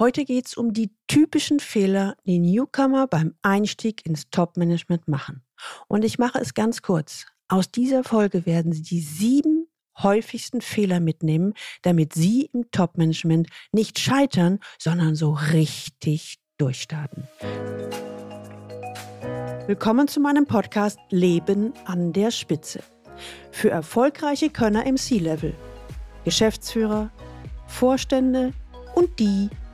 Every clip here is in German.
Heute geht es um die typischen Fehler, die Newcomer beim Einstieg ins Top-Management machen. Und ich mache es ganz kurz. Aus dieser Folge werden Sie die sieben häufigsten Fehler mitnehmen, damit Sie im Top-Management nicht scheitern, sondern so richtig durchstarten. Willkommen zu meinem Podcast Leben an der Spitze. Für erfolgreiche Könner im C-Level, Geschäftsführer, Vorstände und die,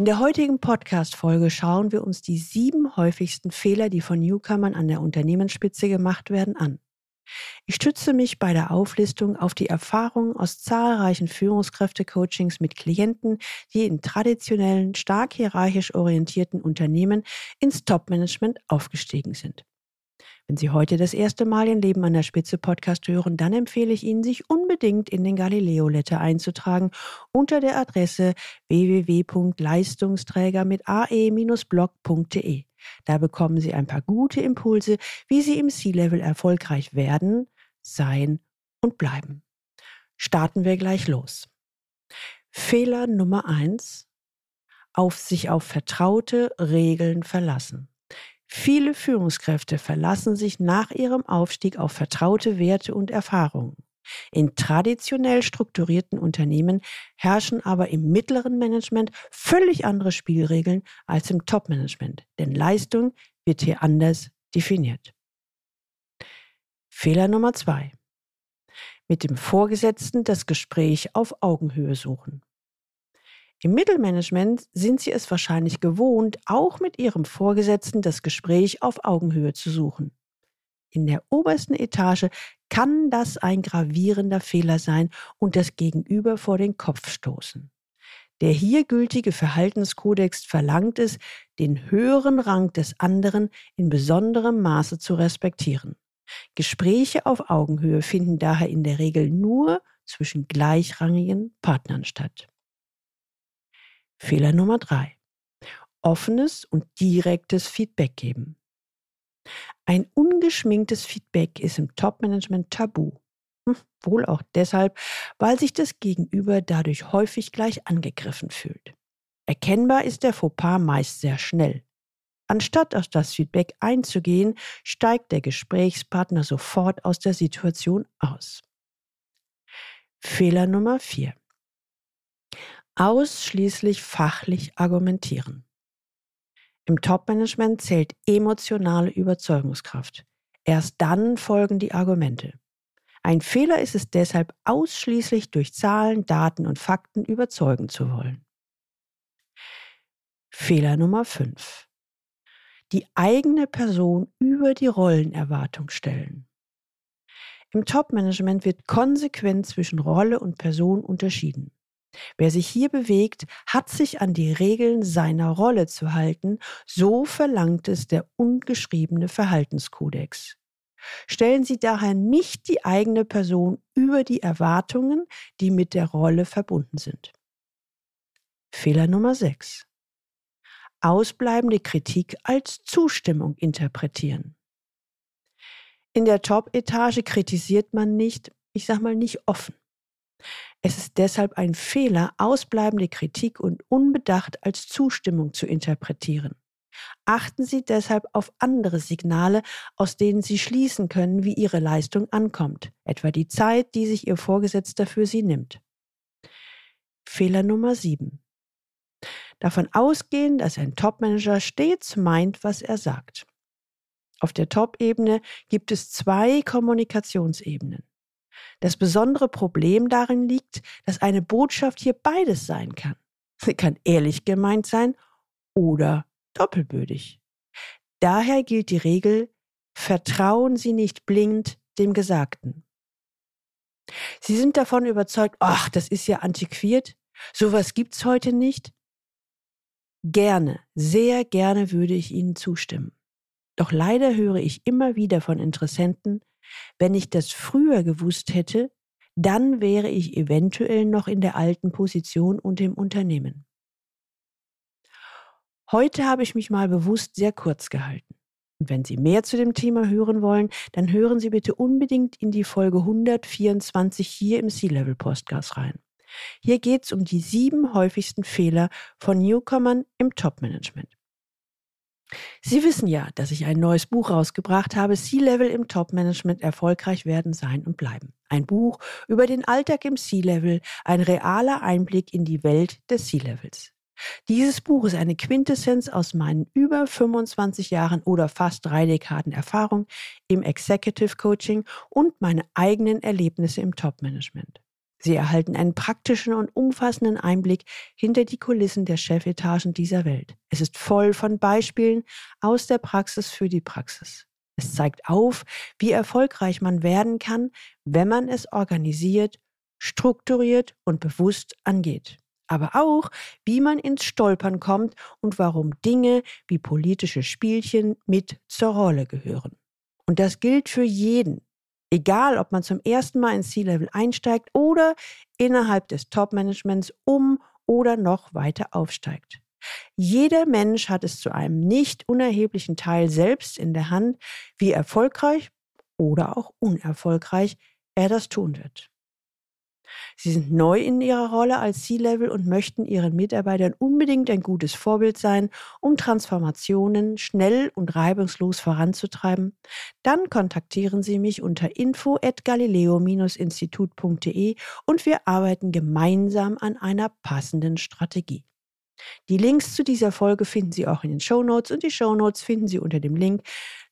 In der heutigen Podcast-Folge schauen wir uns die sieben häufigsten Fehler, die von Newcomern an der Unternehmensspitze gemacht werden, an. Ich stütze mich bei der Auflistung auf die Erfahrungen aus zahlreichen Führungskräfte-Coachings mit Klienten, die in traditionellen, stark hierarchisch orientierten Unternehmen ins Top-Management aufgestiegen sind. Wenn Sie heute das erste Mal den Leben an der Spitze Podcast hören, dann empfehle ich Ihnen, sich unbedingt in den Galileo Letter einzutragen unter der Adresse www.leistungsträger mit ae-blog.de. Da bekommen Sie ein paar gute Impulse, wie Sie im C-Level erfolgreich werden, sein und bleiben. Starten wir gleich los. Fehler Nummer eins: Auf sich auf vertraute Regeln verlassen. Viele Führungskräfte verlassen sich nach ihrem Aufstieg auf vertraute Werte und Erfahrungen. In traditionell strukturierten Unternehmen herrschen aber im mittleren Management völlig andere Spielregeln als im Top-Management, denn Leistung wird hier anders definiert. Fehler Nummer zwei. Mit dem Vorgesetzten das Gespräch auf Augenhöhe suchen. Im Mittelmanagement sind Sie es wahrscheinlich gewohnt, auch mit Ihrem Vorgesetzten das Gespräch auf Augenhöhe zu suchen. In der obersten Etage kann das ein gravierender Fehler sein und das Gegenüber vor den Kopf stoßen. Der hier gültige Verhaltenskodex verlangt es, den höheren Rang des anderen in besonderem Maße zu respektieren. Gespräche auf Augenhöhe finden daher in der Regel nur zwischen gleichrangigen Partnern statt. Fehler Nummer drei. Offenes und direktes Feedback geben. Ein ungeschminktes Feedback ist im Top-Management tabu. Hm, wohl auch deshalb, weil sich das Gegenüber dadurch häufig gleich angegriffen fühlt. Erkennbar ist der Fauxpas meist sehr schnell. Anstatt auf das Feedback einzugehen, steigt der Gesprächspartner sofort aus der Situation aus. Fehler Nummer 4 ausschließlich fachlich argumentieren. Im Top-Management zählt emotionale Überzeugungskraft. Erst dann folgen die Argumente. Ein Fehler ist es deshalb, ausschließlich durch Zahlen, Daten und Fakten überzeugen zu wollen. Fehler Nummer 5. Die eigene Person über die Rollenerwartung stellen. Im Top-Management wird konsequent zwischen Rolle und Person unterschieden. Wer sich hier bewegt, hat sich an die Regeln seiner Rolle zu halten, so verlangt es der ungeschriebene Verhaltenskodex. Stellen Sie daher nicht die eigene Person über die Erwartungen, die mit der Rolle verbunden sind. Fehler Nummer 6. Ausbleibende Kritik als Zustimmung interpretieren. In der Top-Etage kritisiert man nicht, ich sag mal nicht offen. Es ist deshalb ein Fehler, ausbleibende Kritik und unbedacht als Zustimmung zu interpretieren. Achten Sie deshalb auf andere Signale, aus denen Sie schließen können, wie Ihre Leistung ankommt, etwa die Zeit, die sich Ihr Vorgesetzter für Sie nimmt. Fehler Nummer 7. Davon ausgehen, dass ein Topmanager stets meint, was er sagt. Auf der Top-Ebene gibt es zwei Kommunikationsebenen. Das besondere Problem darin liegt, dass eine Botschaft hier beides sein kann. Sie kann ehrlich gemeint sein oder doppelbödig. Daher gilt die Regel, vertrauen Sie nicht blind dem Gesagten. Sie sind davon überzeugt, ach, das ist ja antiquiert, sowas gibt's heute nicht. Gerne, sehr gerne würde ich Ihnen zustimmen. Doch leider höre ich immer wieder von Interessenten, wenn ich das früher gewusst hätte, dann wäre ich eventuell noch in der alten Position und im Unternehmen. Heute habe ich mich mal bewusst sehr kurz gehalten. Und wenn Sie mehr zu dem Thema hören wollen, dann hören Sie bitte unbedingt in die Folge 124 hier im Sea-Level Podcast rein. Hier geht es um die sieben häufigsten Fehler von Newcomern im Top-Management. Sie wissen ja, dass ich ein neues Buch rausgebracht habe, Sea-Level im Top-Management erfolgreich werden, sein und bleiben. Ein Buch über den Alltag im Sea-Level, ein realer Einblick in die Welt des Sea-Levels. Dieses Buch ist eine Quintessenz aus meinen über 25 Jahren oder fast drei Dekaden Erfahrung im Executive Coaching und meine eigenen Erlebnisse im Top-Management. Sie erhalten einen praktischen und umfassenden Einblick hinter die Kulissen der Chefetagen dieser Welt. Es ist voll von Beispielen aus der Praxis für die Praxis. Es zeigt auf, wie erfolgreich man werden kann, wenn man es organisiert, strukturiert und bewusst angeht aber auch, wie man ins Stolpern kommt und warum Dinge wie politische Spielchen mit zur Rolle gehören. Und das gilt für jeden, egal ob man zum ersten Mal ins C-Level einsteigt oder innerhalb des Top-Managements um oder noch weiter aufsteigt. Jeder Mensch hat es zu einem nicht unerheblichen Teil selbst in der Hand, wie erfolgreich oder auch unerfolgreich er das tun wird. Sie sind neu in ihrer Rolle als C-Level und möchten ihren Mitarbeitern unbedingt ein gutes Vorbild sein, um Transformationen schnell und reibungslos voranzutreiben. Dann kontaktieren Sie mich unter info@galileo-institut.de und wir arbeiten gemeinsam an einer passenden Strategie. Die Links zu dieser Folge finden Sie auch in den Show Notes und die Show Notes finden Sie unter dem Link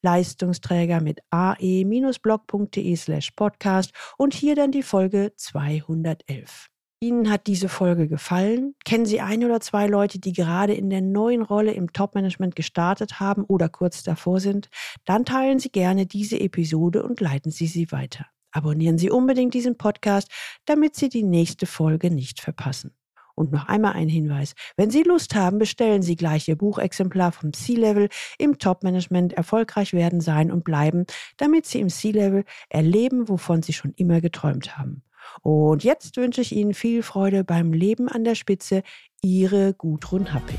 Leistungsträger mit ae-blog.de slash podcast und hier dann die Folge 211. Ihnen hat diese Folge gefallen? Kennen Sie ein oder zwei Leute, die gerade in der neuen Rolle im Top-Management gestartet haben oder kurz davor sind? Dann teilen Sie gerne diese Episode und leiten Sie sie weiter. Abonnieren Sie unbedingt diesen Podcast, damit Sie die nächste Folge nicht verpassen. Und noch einmal ein Hinweis. Wenn Sie Lust haben, bestellen Sie gleich Ihr Buchexemplar vom C-Level im Top-Management erfolgreich werden, sein und bleiben, damit Sie im C-Level erleben, wovon Sie schon immer geträumt haben. Und jetzt wünsche ich Ihnen viel Freude beim Leben an der Spitze. Ihre Gudrun Happig.